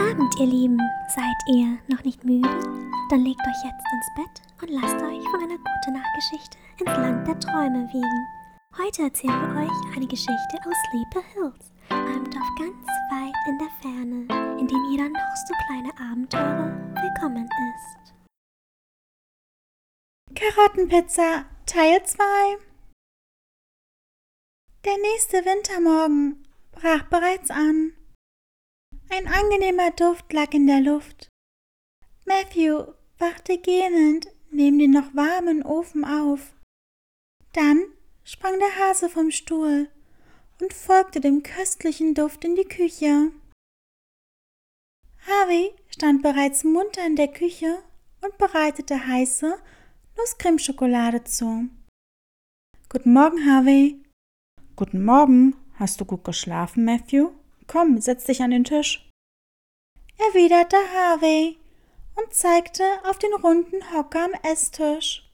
Abend, ihr Lieben. Seid ihr noch nicht müde? Dann legt euch jetzt ins Bett und lasst euch von einer guten Nachtgeschichte ins Land der Träume wiegen. Heute erzählen wir euch eine Geschichte aus Sleepy Hills, einem Dorf ganz weit in der Ferne, in dem jeder noch so kleine Abenteurer willkommen ist. Karottenpizza Teil 2 Der nächste Wintermorgen brach bereits an. Ein angenehmer Duft lag in der Luft. Matthew wachte gähnend neben dem noch warmen Ofen auf. Dann sprang der Hase vom Stuhl und folgte dem köstlichen Duft in die Küche. Harvey stand bereits munter in der Küche und bereitete heiße Nusscremeschokolade zu. Guten Morgen, Harvey. Guten Morgen. Hast du gut geschlafen, Matthew? Komm, setz dich an den Tisch. Erwiderte Harvey und zeigte auf den runden Hocker am Esstisch.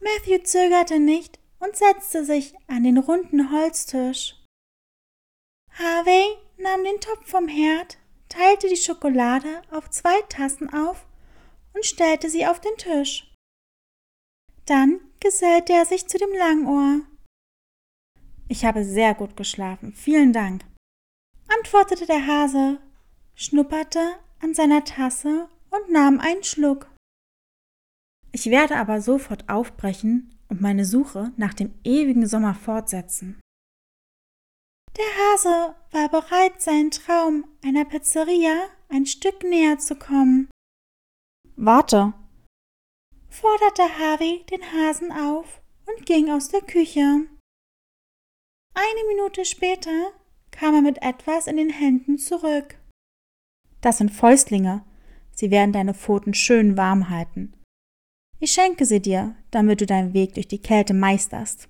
Matthew zögerte nicht und setzte sich an den runden Holztisch. Harvey nahm den Topf vom Herd, teilte die Schokolade auf zwei Tassen auf und stellte sie auf den Tisch. Dann gesellte er sich zu dem Langohr. Ich habe sehr gut geschlafen, vielen Dank, antwortete der Hase, schnupperte an seiner Tasse und nahm einen Schluck. Ich werde aber sofort aufbrechen und meine Suche nach dem ewigen Sommer fortsetzen. Der Hase war bereit, seinen Traum einer Pizzeria ein Stück näher zu kommen. Warte, forderte Harvey den Hasen auf und ging aus der Küche. Eine Minute später kam er mit etwas in den Händen zurück. Das sind Fäustlinge. Sie werden deine Pfoten schön warm halten. Ich schenke sie dir, damit du deinen Weg durch die Kälte meisterst.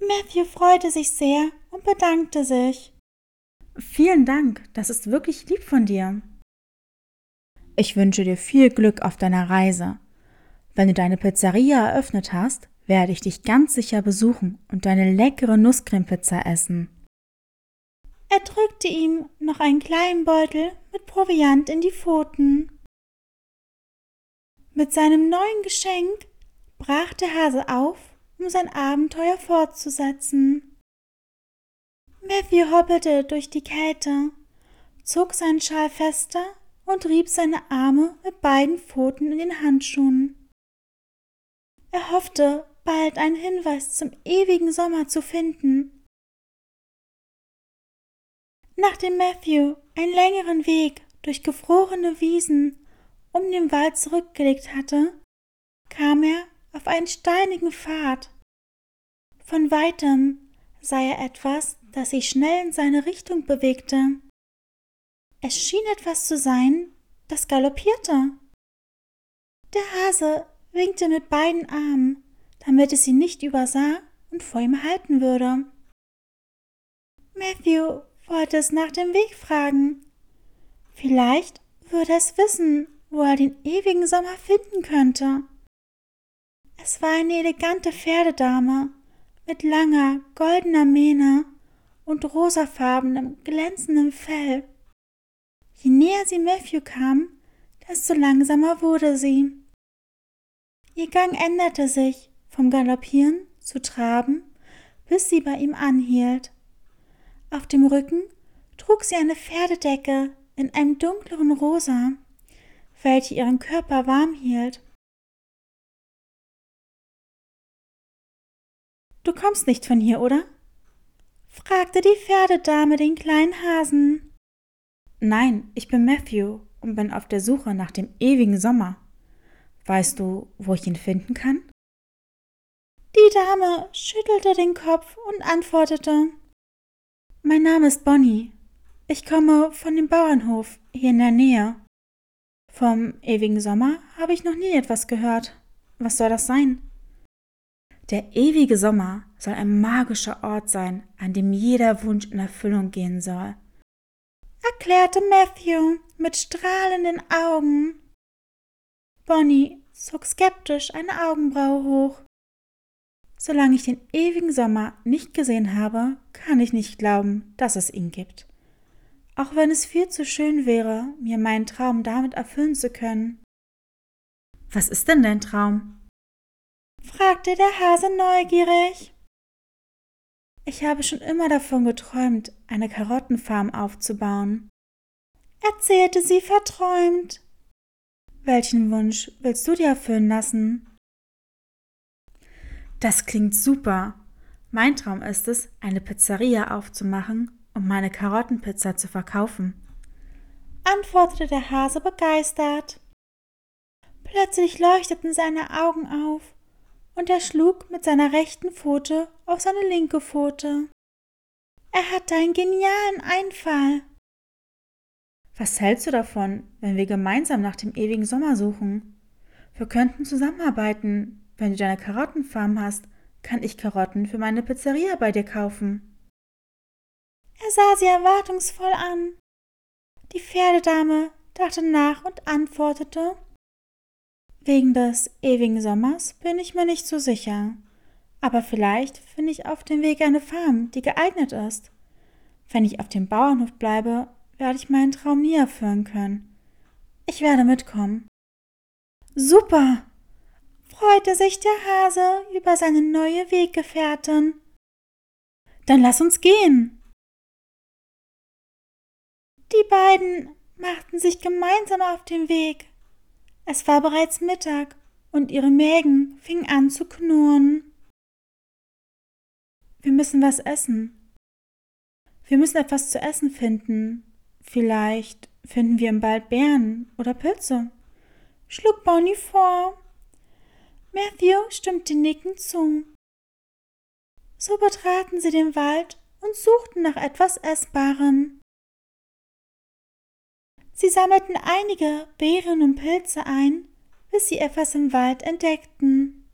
Matthew freute sich sehr und bedankte sich. Vielen Dank, das ist wirklich lieb von dir. Ich wünsche dir viel Glück auf deiner Reise. Wenn du deine Pizzeria eröffnet hast, werde ich dich ganz sicher besuchen und deine leckere Nusscremepizza essen. Er drückte ihm noch einen kleinen Beutel mit Proviant in die Pfoten. Mit seinem neuen Geschenk brach der Hase auf, um sein Abenteuer fortzusetzen. Matthew hoppelte durch die Kälte, zog seinen Schal fester und rieb seine Arme mit beiden Pfoten in den Handschuhen. Er hoffte, bald einen Hinweis zum ewigen Sommer zu finden. Nachdem Matthew einen längeren Weg durch gefrorene Wiesen um den Wald zurückgelegt hatte, kam er auf einen steinigen Pfad. Von weitem sah er etwas, das sich schnell in seine Richtung bewegte. Es schien etwas zu sein, das galoppierte. Der Hase winkte mit beiden Armen, damit es ihn nicht übersah und vor ihm halten würde. Matthew wollte es nach dem Weg fragen. Vielleicht würde es wissen, wo er den ewigen Sommer finden könnte. Es war eine elegante Pferdedame mit langer, goldener Mähne und rosafarbenem, glänzendem Fell. Je näher sie Matthew kam, desto langsamer wurde sie. Ihr Gang änderte sich vom Galoppieren zu Traben, bis sie bei ihm anhielt. Auf dem Rücken trug sie eine Pferdedecke in einem dunkleren Rosa welche ihren Körper warm hielt. Du kommst nicht von hier, oder? fragte die Pferdedame den kleinen Hasen. Nein, ich bin Matthew und bin auf der Suche nach dem ewigen Sommer. Weißt du, wo ich ihn finden kann? Die Dame schüttelte den Kopf und antwortete Mein Name ist Bonnie. Ich komme von dem Bauernhof hier in der Nähe. Vom ewigen Sommer habe ich noch nie etwas gehört. Was soll das sein? Der ewige Sommer soll ein magischer Ort sein, an dem jeder Wunsch in Erfüllung gehen soll. Erklärte Matthew mit strahlenden Augen. Bonnie zog skeptisch eine Augenbraue hoch. Solange ich den ewigen Sommer nicht gesehen habe, kann ich nicht glauben, dass es ihn gibt. auch wenn es viel zu schön wäre, mir meinen Traum damit erfüllen zu können. Was ist denn dein Traum? fragte der Hase neugierig. Ich habe schon immer davon geträumt, eine Karottenfarm aufzubauen, erzählte sie verträumt. Welchen Wunsch willst du dir erfüllen lassen? Das klingt super. Mein Traum ist es, eine Pizzeria aufzumachen und meine Karottenpizza zu verkaufen, antwortete der Hase begeistert. Plötzlich leuchteten seine Augen auf und er schlug mit seiner rechten Pfote auf seine linke Pfote. Er hatte einen genialen Einfall. Was hältst du davon, wenn wir gemeinsam nach dem ewigen Sommer suchen? Wir könnten zusammenarbeiten. Wenn du deine Karottenfarm hast, kann ich Karotten für meine Pizzeria bei dir kaufen. Er sah sie erwartungsvoll an. Die Pferdedame dachte nach und antwortete Wegen des ewigen Sommers bin ich mir nicht so sicher. Aber vielleicht finde ich auf dem Weg eine Farm, die geeignet ist. Wenn ich auf dem Bauernhof bleibe, werde ich meinen Traum nie erfüllen können. Ich werde mitkommen. Super! Freute sich der Hase über seine neue Weggefährtin. Dann lass uns gehen. Die beiden machten sich gemeinsam auf den Weg. Es war bereits Mittag und ihre Mägen fingen an zu knurren. Wir müssen was essen. Wir müssen etwas zu essen finden. Vielleicht finden wir im Wald Beeren oder Pilze, schlug Bonnie vor. Matthew stimmte nickend zu. So betraten sie den Wald und suchten nach etwas Essbarem. Sie sammelten einige Beeren und Pilze ein, bis sie etwas im Wald entdeckten.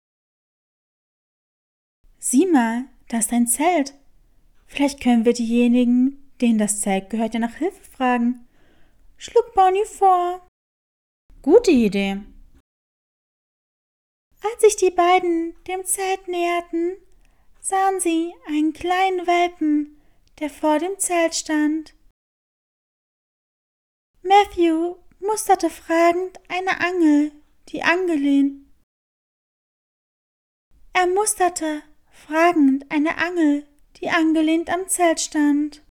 Sieh mal, da ist ein Zelt. Vielleicht können wir diejenigen, denen das Zelt gehört, ja nach Hilfe fragen. Schlug Bonnie vor. Gute Idee. Als sich die beiden dem Zelt näherten, sahen sie einen kleinen Welpen, der vor dem Zelt stand. Matthew musterte fragend eine Angel, die angelehnt. Er musterte fragend eine Angel, die angelehnt am Zelt stand.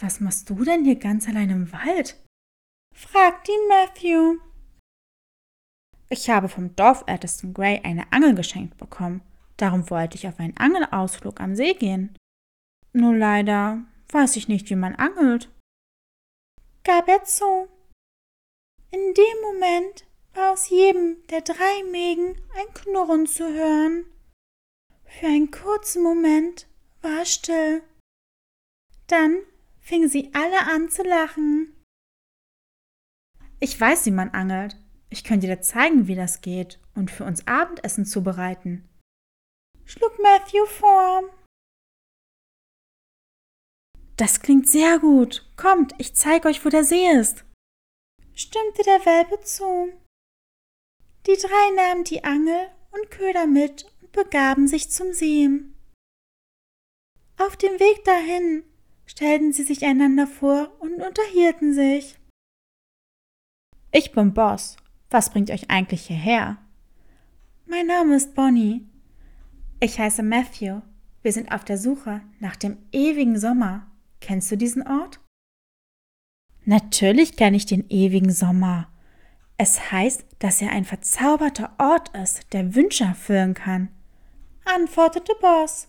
Was machst du denn hier ganz allein im Wald? fragte ihn Matthew. Ich habe vom Dorfältesten Gray eine Angel geschenkt bekommen. Darum wollte ich auf einen Angelausflug am See gehen. Nur leider weiß ich nicht, wie man angelt gab er zu. In dem Moment war aus jedem der drei Mägen ein Knurren zu hören. Für einen kurzen Moment war es still. Dann fingen sie alle an zu lachen. Ich weiß, wie man angelt. Ich könnte dir zeigen, wie das geht und für uns Abendessen zubereiten. Schlug Matthew vor. Das klingt sehr gut. Kommt, ich zeige euch, wo der See ist. Stimmte der Welpe zu. Die drei nahmen die Angel und Köder mit und begaben sich zum See. Auf dem Weg dahin stellten sie sich einander vor und unterhielten sich. Ich bin Boss. Was bringt euch eigentlich hierher? Mein Name ist Bonnie. Ich heiße Matthew. Wir sind auf der Suche nach dem ewigen Sommer. Kennst du diesen Ort? Natürlich kenne ich den ewigen Sommer. Es heißt, dass er ein verzauberter Ort ist, der Wünsche erfüllen kann, antwortete Boss.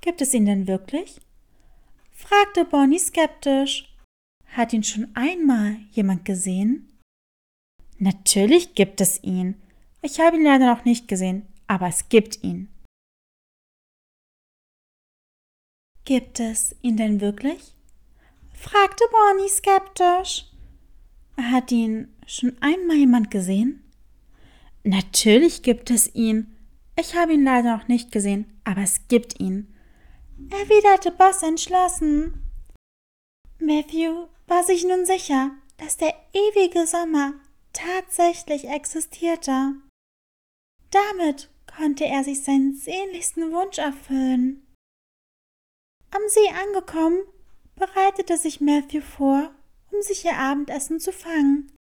Gibt es ihn denn wirklich? fragte Bonnie skeptisch. Hat ihn schon einmal jemand gesehen? Natürlich gibt es ihn. Ich habe ihn leider noch nicht gesehen, aber es gibt ihn. Gibt es ihn denn wirklich? fragte Bonnie skeptisch. Hat ihn schon einmal jemand gesehen? Natürlich gibt es ihn. Ich habe ihn leider noch nicht gesehen, aber es gibt ihn, erwiderte Boss entschlossen. Matthew war sich nun sicher, dass der ewige Sommer tatsächlich existierte. Damit konnte er sich seinen sehnlichsten Wunsch erfüllen. Am See angekommen, bereitete sich Matthew vor, um sich ihr Abendessen zu fangen.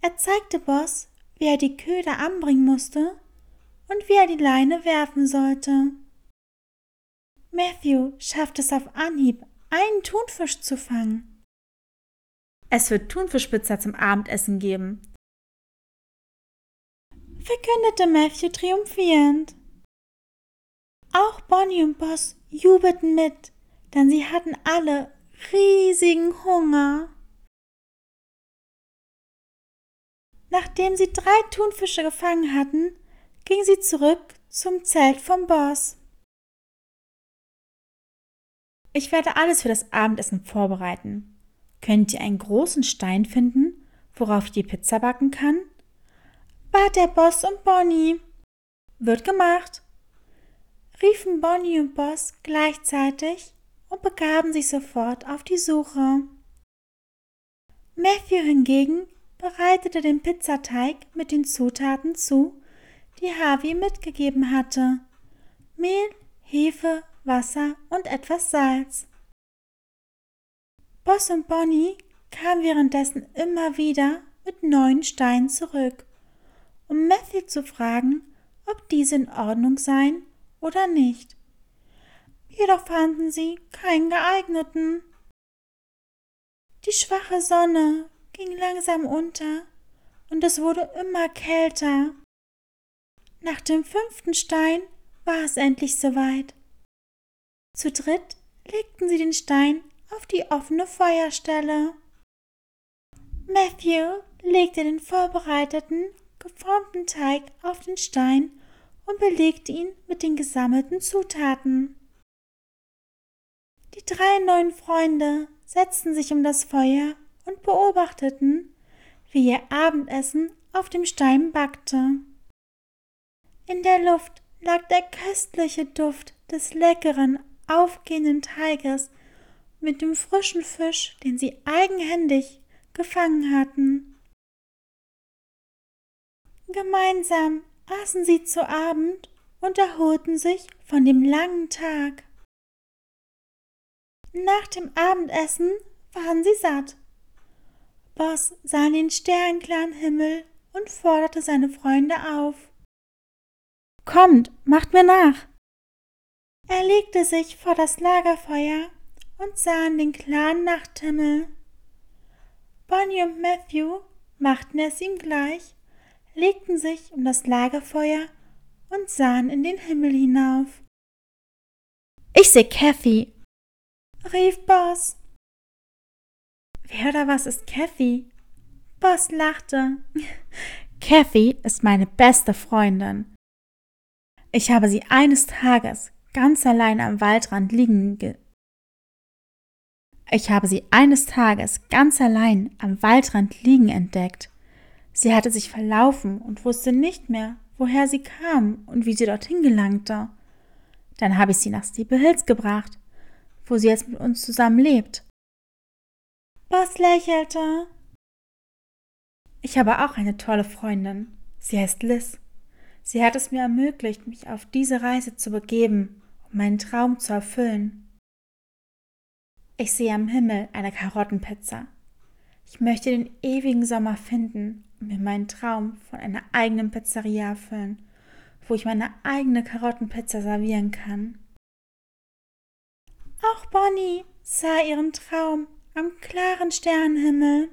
Er zeigte Boss, wie er die Köder anbringen musste und wie er die Leine werfen sollte. Matthew schafft es auf Anhieb, einen Thunfisch zu fangen. Es wird Thunfischpizza zum Abendessen geben, verkündete Matthew triumphierend. Auch Bonnie und Boss jubelten mit, denn sie hatten alle riesigen Hunger. Nachdem sie drei Thunfische gefangen hatten, ging sie zurück zum Zelt vom Boss. Ich werde alles für das Abendessen vorbereiten. Könnt ihr einen großen Stein finden, worauf ich die Pizza backen kann? bat der Boss und Bonnie. Wird gemacht, riefen Bonnie und Boss gleichzeitig und begaben sich sofort auf die Suche. Matthew hingegen bereitete den Pizzateig mit den Zutaten zu, die Harvey mitgegeben hatte. Mehl, Hefe, Wasser und etwas Salz. Boss und Bonnie kamen währenddessen immer wieder mit neuen Steinen zurück, um Matthew zu fragen, ob diese in Ordnung seien oder nicht. Jedoch fanden sie keinen geeigneten. Die schwache Sonne ging langsam unter und es wurde immer kälter. Nach dem fünften Stein war es endlich soweit. Zu dritt legten sie den Stein auf die offene Feuerstelle. Matthew legte den vorbereiteten, geformten Teig auf den Stein und belegte ihn mit den gesammelten Zutaten. Die drei neuen Freunde setzten sich um das Feuer und beobachteten, wie ihr Abendessen auf dem Stein backte. In der Luft lag der köstliche Duft des leckeren, aufgehenden Teiges mit dem frischen Fisch, den sie eigenhändig gefangen hatten. Gemeinsam aßen sie zu Abend und erholten sich von dem langen Tag. Nach dem Abendessen waren sie satt. Boss sah in den sternklaren Himmel und forderte seine Freunde auf. Kommt, macht mir nach! Er legte sich vor das Lagerfeuer und sah in den klaren Nachthimmel. Bonnie und Matthew machten es ihm gleich legten sich um das Lagerfeuer und sahen in den Himmel hinauf. Ich seh Kathy, rief Boss. Wer oder was ist Kathy? Boss lachte. Kathy ist meine beste Freundin. Ich habe sie eines Tages ganz allein am Waldrand liegen ge ich habe sie eines Tages ganz allein am Waldrand liegen entdeckt. Sie hatte sich verlaufen und wusste nicht mehr, woher sie kam und wie sie dorthin gelangte. Dann habe ich sie nach Steeple Hills gebracht, wo sie jetzt mit uns zusammen lebt. Boss lächelte. Ich habe auch eine tolle Freundin. Sie heißt Liz. Sie hat es mir ermöglicht, mich auf diese Reise zu begeben, um meinen Traum zu erfüllen. Ich sehe am Himmel eine Karottenpizza. Ich möchte den ewigen Sommer finden und mir meinen Traum von einer eigenen Pizzeria erfüllen, wo ich meine eigene Karottenpizza servieren kann. Auch Bonnie sah ihren Traum am klaren Sternenhimmel.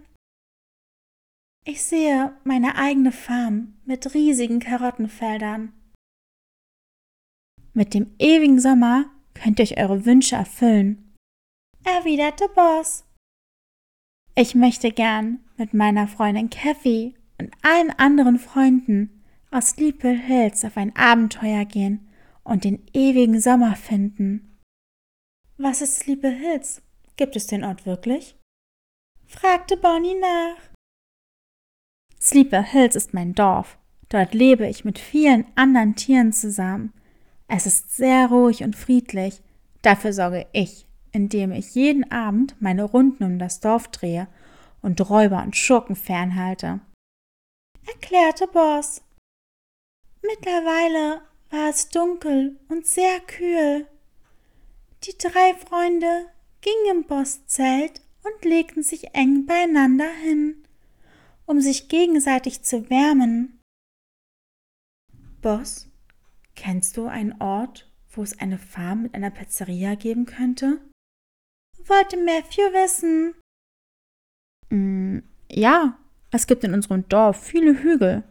Ich sehe meine eigene Farm mit riesigen Karottenfeldern. Mit dem ewigen Sommer könnt ihr euch eure Wünsche erfüllen, erwiderte Boss. Ich möchte gern mit meiner Freundin Kathy und allen anderen Freunden aus Sleepy Hills auf ein Abenteuer gehen und den ewigen Sommer finden. Was ist Sleepy Hills? Gibt es den Ort wirklich? fragte Bonnie nach. Sleepy Hills ist mein Dorf. Dort lebe ich mit vielen anderen Tieren zusammen. Es ist sehr ruhig und friedlich. Dafür sorge ich indem ich jeden Abend meine Runden um das Dorf drehe und Räuber und Schurken fernhalte, erklärte Boss. Mittlerweile war es dunkel und sehr kühl. Die drei Freunde gingen im Bosszelt und legten sich eng beieinander hin, um sich gegenseitig zu wärmen. Boss, kennst du einen Ort, wo es eine Farm mit einer Pizzeria geben könnte? Wollte Matthew wissen. Mm, ja, es gibt in unserem Dorf viele Hügel.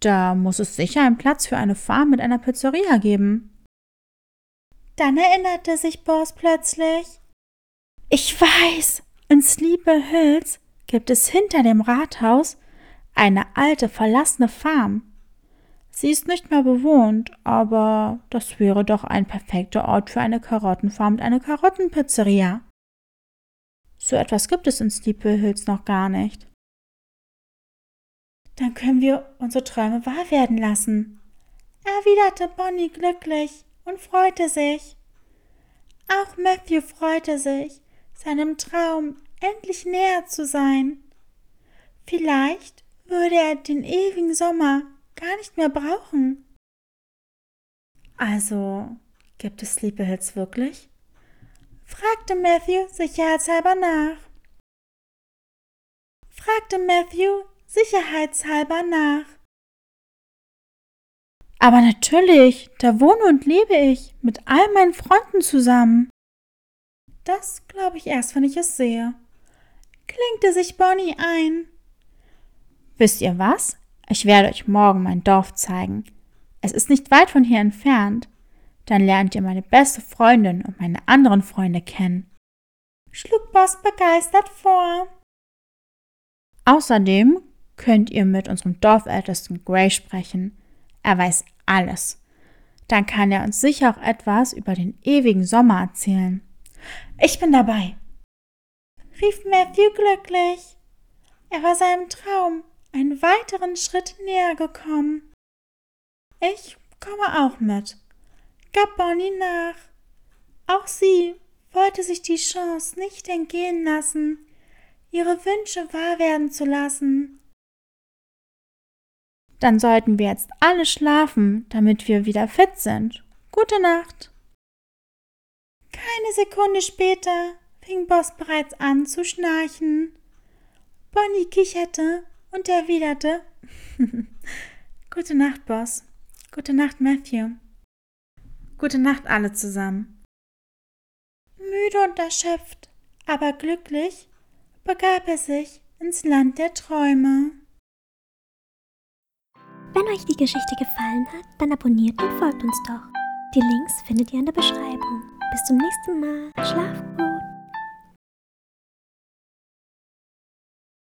Da muss es sicher einen Platz für eine Farm mit einer Pizzeria geben. Dann erinnerte sich Boss plötzlich. Ich weiß, in Sleepy Hills gibt es hinter dem Rathaus eine alte verlassene Farm. Sie ist nicht mehr bewohnt, aber das wäre doch ein perfekter Ort für eine Karottenfarm und eine Karottenpizzeria. So etwas gibt es in Steeple Hills noch gar nicht. Dann können wir unsere Träume wahr werden lassen, erwiderte Bonnie glücklich und freute sich. Auch Matthew freute sich, seinem Traum endlich näher zu sein. Vielleicht würde er den ewigen Sommer gar nicht mehr brauchen. Also, gibt es Sleepy Hills wirklich? fragte Matthew sicherheitshalber nach. Fragte Matthew sicherheitshalber nach. Aber natürlich, da wohne und lebe ich mit all meinen Freunden zusammen. Das glaube ich erst, wenn ich es sehe, klinkte sich Bonnie ein. Wisst ihr was? Ich werde euch morgen mein Dorf zeigen. Es ist nicht weit von hier entfernt. Dann lernt ihr meine beste Freundin und meine anderen Freunde kennen. Schlug Boss begeistert vor. Außerdem könnt ihr mit unserem Dorfältesten Gray sprechen. Er weiß alles. Dann kann er uns sicher auch etwas über den ewigen Sommer erzählen. Ich bin dabei, rief Matthew glücklich. Er war seinem Traum einen weiteren Schritt näher gekommen. Ich komme auch mit, gab Bonnie nach. Auch sie wollte sich die Chance nicht entgehen lassen, ihre Wünsche wahr werden zu lassen. Dann sollten wir jetzt alle schlafen, damit wir wieder fit sind. Gute Nacht. Keine Sekunde später fing Boss bereits an zu schnarchen. Bonnie kicherte und erwiderte Gute Nacht, Boss. Gute Nacht, Matthew. Gute Nacht alle zusammen. Müde und erschöpft, aber glücklich, begab er sich ins Land der Träume. Wenn euch die Geschichte gefallen hat, dann abonniert und folgt uns doch. Die Links findet ihr in der Beschreibung. Bis zum nächsten Mal. Schlaf gut.